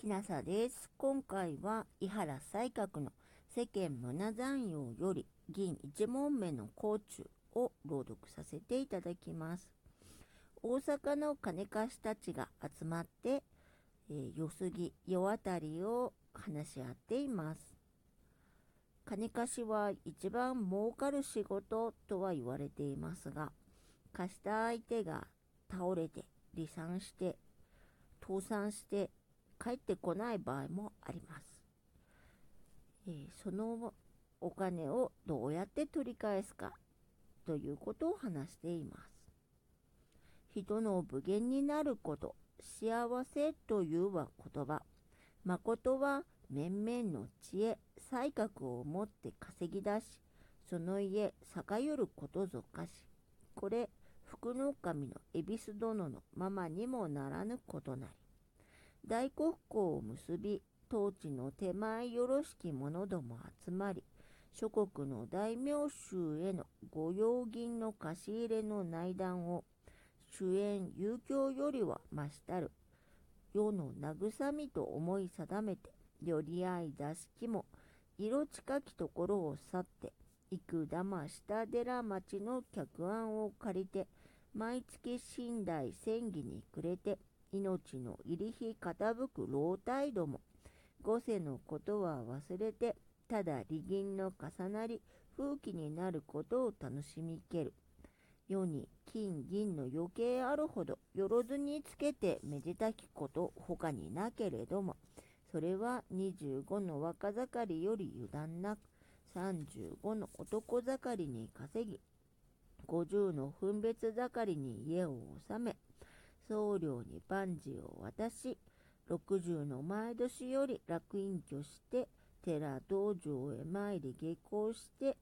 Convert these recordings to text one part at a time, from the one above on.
きなさです。今回は、伊原西閣の世間胸残用より銀一問目の甲冑を朗読させていただきます。大阪の金貸したちが集まって、えー、夜過ぎ、夜あたりを話し合っています。金貸しは一番儲かる仕事とは言われていますが、貸した相手が倒れて、離散して、倒産して帰ってこない場合もあります。えー、そのお金をどうやって取り返すかということを話しています。人の無限になること、幸せというは言葉、誠は面々の知恵、才覚を持って稼ぎ出し、その家、栄ゆることぞかし。これ、福の神の恵比寿殿のままにもならぬことなり。大国交を結び、統治の手前よろしき者ども集まり、諸国の大名衆への御用銀の貸し入れの内談を、主演遊興よりは増したる、世の慰みと思い定めて、より合い座敷も、色近きところを去って、幾玉下寺町の客案を借りて、毎月寝台千儀にくれて、命の入り日傾く老体ども、五世のことは忘れて、ただ利銀の重なり、風紀になることを楽しみける。世に金銀の余計あるほど、よろずにつけてめでたきこと他になけれども、それは25の若盛りより油断なく、35の男盛りに稼ぎ、50の分別盛りに家を治め、僧侶に万事を渡し、60の前年より楽隠居して、寺道場へ参り下校して、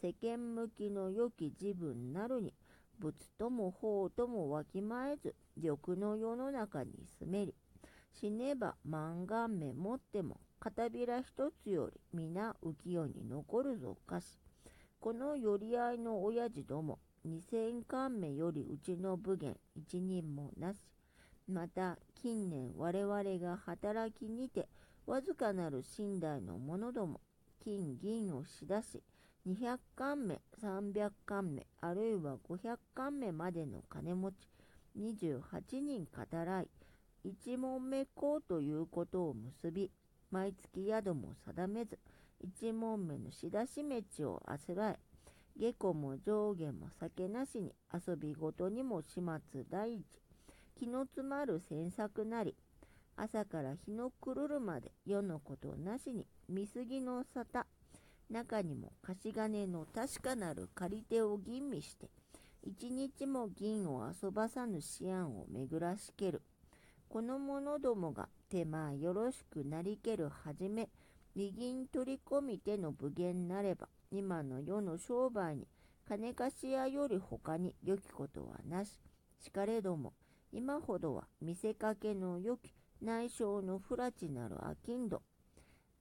世間向きの良き自分なるに、仏とも法ともわきまえず、欲の世の中に住めり、死ねば万願目持っても、片びら一つより皆浮世に残るぞかし。この寄り合いの親父ども、二千貫目よりうちの武言一人もなし。また近年我々が働きにてわずかなる寝台の者ども金銀をしだし200貫目300貫目あるいは500貫目までの金持ち28人語らい一問目こうということを結び毎月宿も定めず一問目の仕出し飯をあせらえ下戸も上下も酒なしに遊びごとにも始末第一。気の詰まる詮索なり朝から日の暮るるまで世のことなしに見過ぎの沙汰。中にも貸し金の確かなる借り手を吟味して一日も銀を遊ばさぬ思案を巡らしける。この者どもが手間よろしくなりけるはじめ利銀取り込み手の武言なれば今の世の商売に金貸し屋より他に良きことはなし。しかれども、今ほどは見せかけの良き内省の不らちなる商人。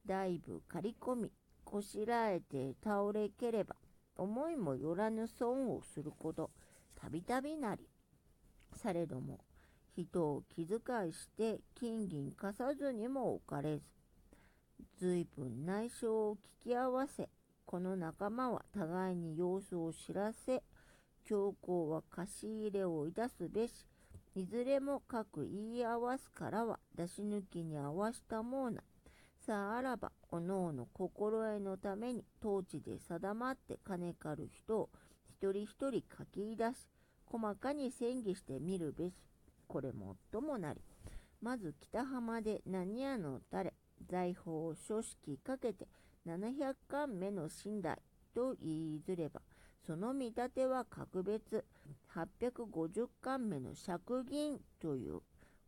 だいぶ刈り込み、こしらえて倒れければ、思いもよらぬ損をすること、たびたびなり。されども、人を気遣いして金銀貸さずにも置かれず、随分内省を聞き合わせ、この仲間は互いに様子を知らせ、教皇は貸し入れをいたすべし、いずれも各言い合わすからは出し抜きに合わしたもうな。さああらば、おのおの心得のために統治で定まって金借る人を一人一人書き出し、細かに戦議してみるべし。これもっともなり。まず北浜で何屋の誰、財宝書式かけて700巻目の寝台と言いずれば、その見立ては格別850巻目の釈銀という、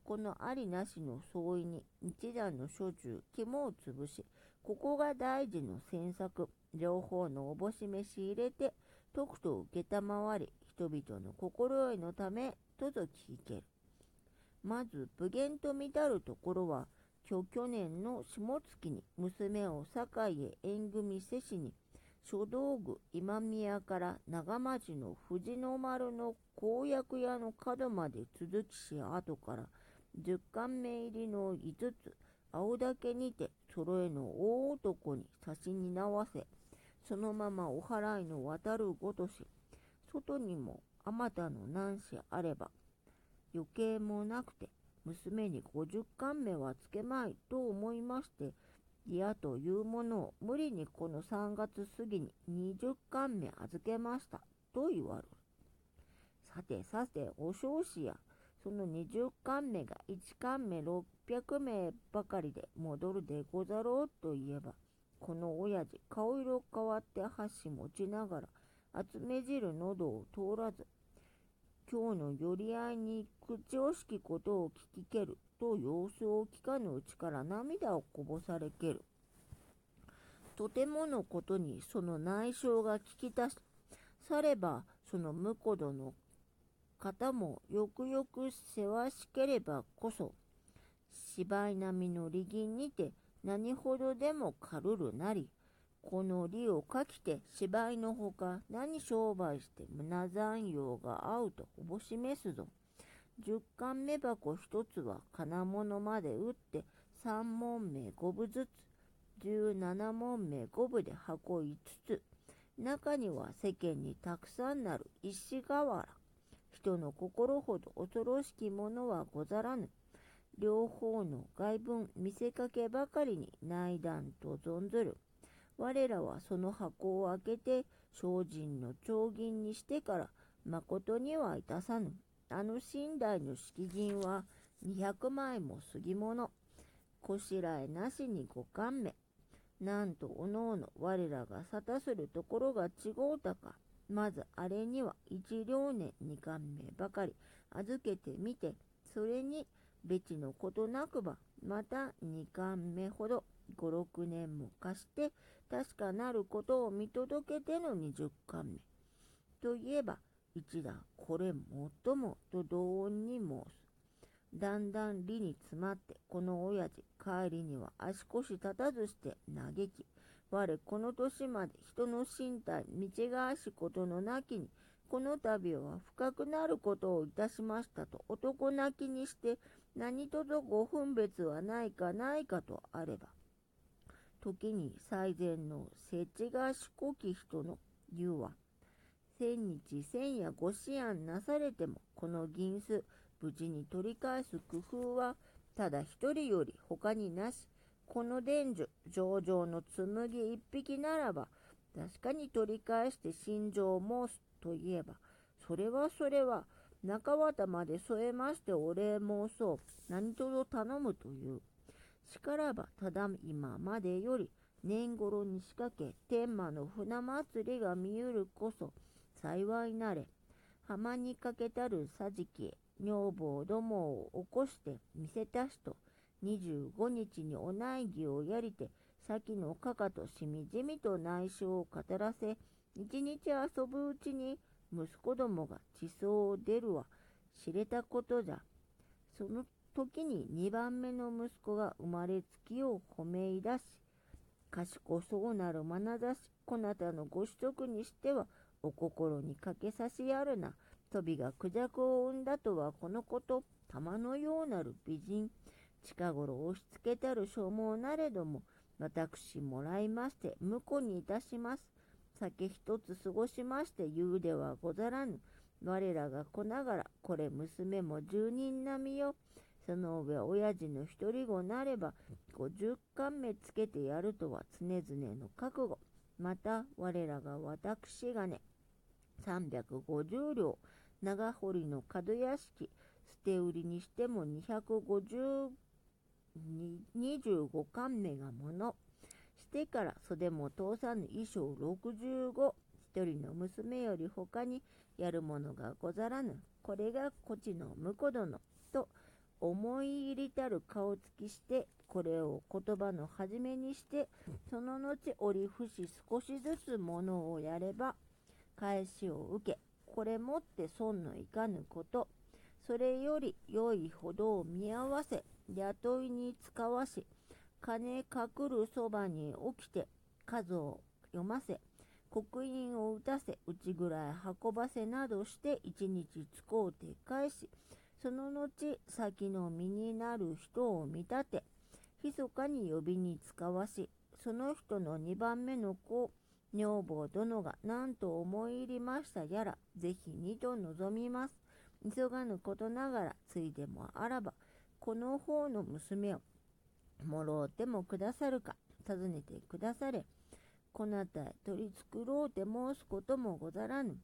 このありなしの相違に一段の諸中肝を潰し、ここが大事の詮索、両方のおぼし召し入れて、とくと受けたまわり、人々の心得のため、とぞ聞ける。まず、武言と見たるところは、去去年の下月に娘を堺へ縁組せしに、書道具今宮から長町の藤の丸の公約屋の角まで続きし後から十貫目入りの5つ青竹にて揃えの大男に差しに縄せ、そのままお払いの渡るごとし、外にもあまたの何しあれば、余計もなくて、娘に50貫目はつけまいと思いまして、嫌というものを無理にこの3月過ぎに20貫目預けましたと言われる。さてさて、お少子や、その20巻目が1巻目600名ばかりで戻るでござろうと言えば、この親父、顔色変わって箸持ちながら、集め汁喉を通らず、今日の寄り合いに口惜しきことを聞きけると様子を聞かぬうちから涙をこぼされける。とてものことにその内傷が聞き出、さればその婿殿方もよくよく世話しければこそ、芝居並みの利銀にて何ほどでも軽るなり、この利をかきて芝居のほか何商売して胸残用が合うとほぼ示すぞ。十貫目箱一つは金物まで打って三門目五分ずつ、十七門目五分で箱五つ、中には世間にたくさんなる石瓦。人の心ほど恐ろしきものはござらぬ。両方の外文見せかけばかりに内談と存ずる。我らはその箱を開けて精進の長銀にしてから誠にはいたさぬ。あの寝台の敷銀は200枚も過ぎもの。こしらえなしに五貫目。なんとおのおの我らが沙汰するところが違うたか。まずあれには一両年二貫目ばかり預けてみて、それに別のことなくば、また二貫目ほど五六年も貸して、確かなることを見届けての二十貫目。といえば、一だ、これもっともと同音に申す。だんだん理に詰まって、この親父、帰りには足腰立たずして嘆き、我この年まで人の身体見違わしことのなきに、この度は深くなることをいたしましたと男泣きにして何とぞご分別はないかないかとあれば、時に最善の設置がしこき人の言うは、千日千夜ご思案なされても、この銀子、無事に取り返す工夫は、ただ一人より他になし、この伝授、上々の紬一匹ならば、確かに取り返して心情を申すといえば、それはそれは、中綿まで添えましてお礼申そう。何とぞ頼むという。しからば、ただ今までより、年頃に仕掛け、天満の船祭りが見ゆるこそ、幸いなれ。浜にかけたる桟敷へ、女房どもを起こして見せたしと、25日にお内儀をやりて、先のかかとしみじみと内緒を語らせ、一日遊ぶうちに息子どもが地層を出るは知れたことじゃ。その時に2番目の息子が生まれつきを褒めいだし、賢そうなる眼差し、こなたのご子息にしては、お心にかけさしやるな。飛びがクジャクを産んだとはこのこと、玉のようなる美人。近頃押し付けたる所望なれども、私もらいまして、婿にいたします。酒一つ過ごしまして言うではござらぬ。我らが子ながら、これ娘も十人並みよ。その上、親父の一人子なれば、五十貫目つけてやるとは常々の覚悟。また、我らが私がね、350両、長堀の角屋敷、捨て売りにしても250 25巻目がもの。してから袖も通さぬ衣装65。一人の娘より他にやるものがござらぬ。これがこちの婿殿。思い入りたる顔つきして、これを言葉の始めにして、その後折り伏し少しずつものをやれば、返しを受け、これもって損のいかぬこと。それより良いほどを見合わせ、雇いに使わし、金かくるそばに起きて、数を読ませ、刻印を打たせ、内ぐらい運ばせなどして一日使うて返し、その後、先の身になる人を見立て、密かに呼びに使わし、その人の2番目の子、女房殿が何と思い入りましたやら、ぜひ二度望みます。急がぬことながら、ついでもあらば、この方の娘を、もろうてもくださるか、尋ねてくだされ。こなたへ取り繕うて申すこともござらぬ。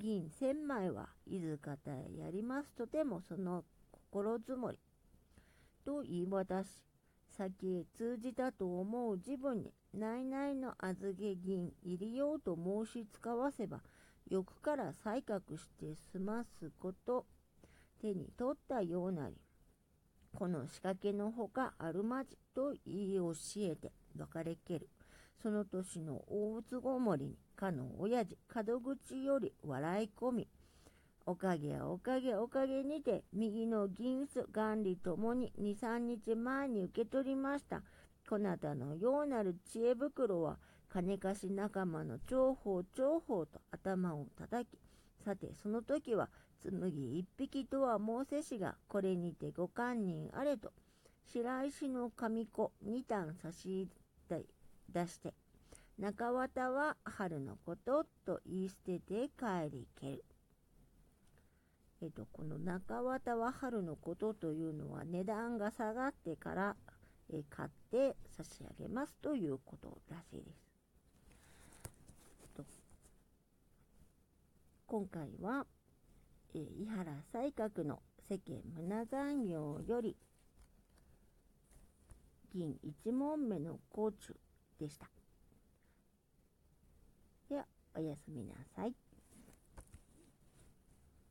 銀千枚はいずかたへやりますとてもその心づもり。と言い渡し、先へ通じたと思う自分に、内々の預け銀入りようと申し使わせば、欲から採覚して済ますこと、手に取ったようなり、この仕掛けのほかあるまじと言い教えて別れける。その年の大津ごもりに、かの親父、門口より笑い込み、おかげおかげおかげにて、右の銀子、元利ともに2、3日前に受け取りました。こなたのようなる知恵袋は、金貸し仲間の重宝重宝と頭を叩き、さてその時は、紬一匹とは申せしが、これにてご堪忍あれと、白石の神子二段差し入れ出して、中綿は春のことと言い捨てて帰りける。えっと、この中綿は春のことというのは値段が下がってから、え買って差し上げますということらしいです。今回は、えー、井原西閣の世間胸残業より銀一問目の甲冑でした。では、おやすみなさい。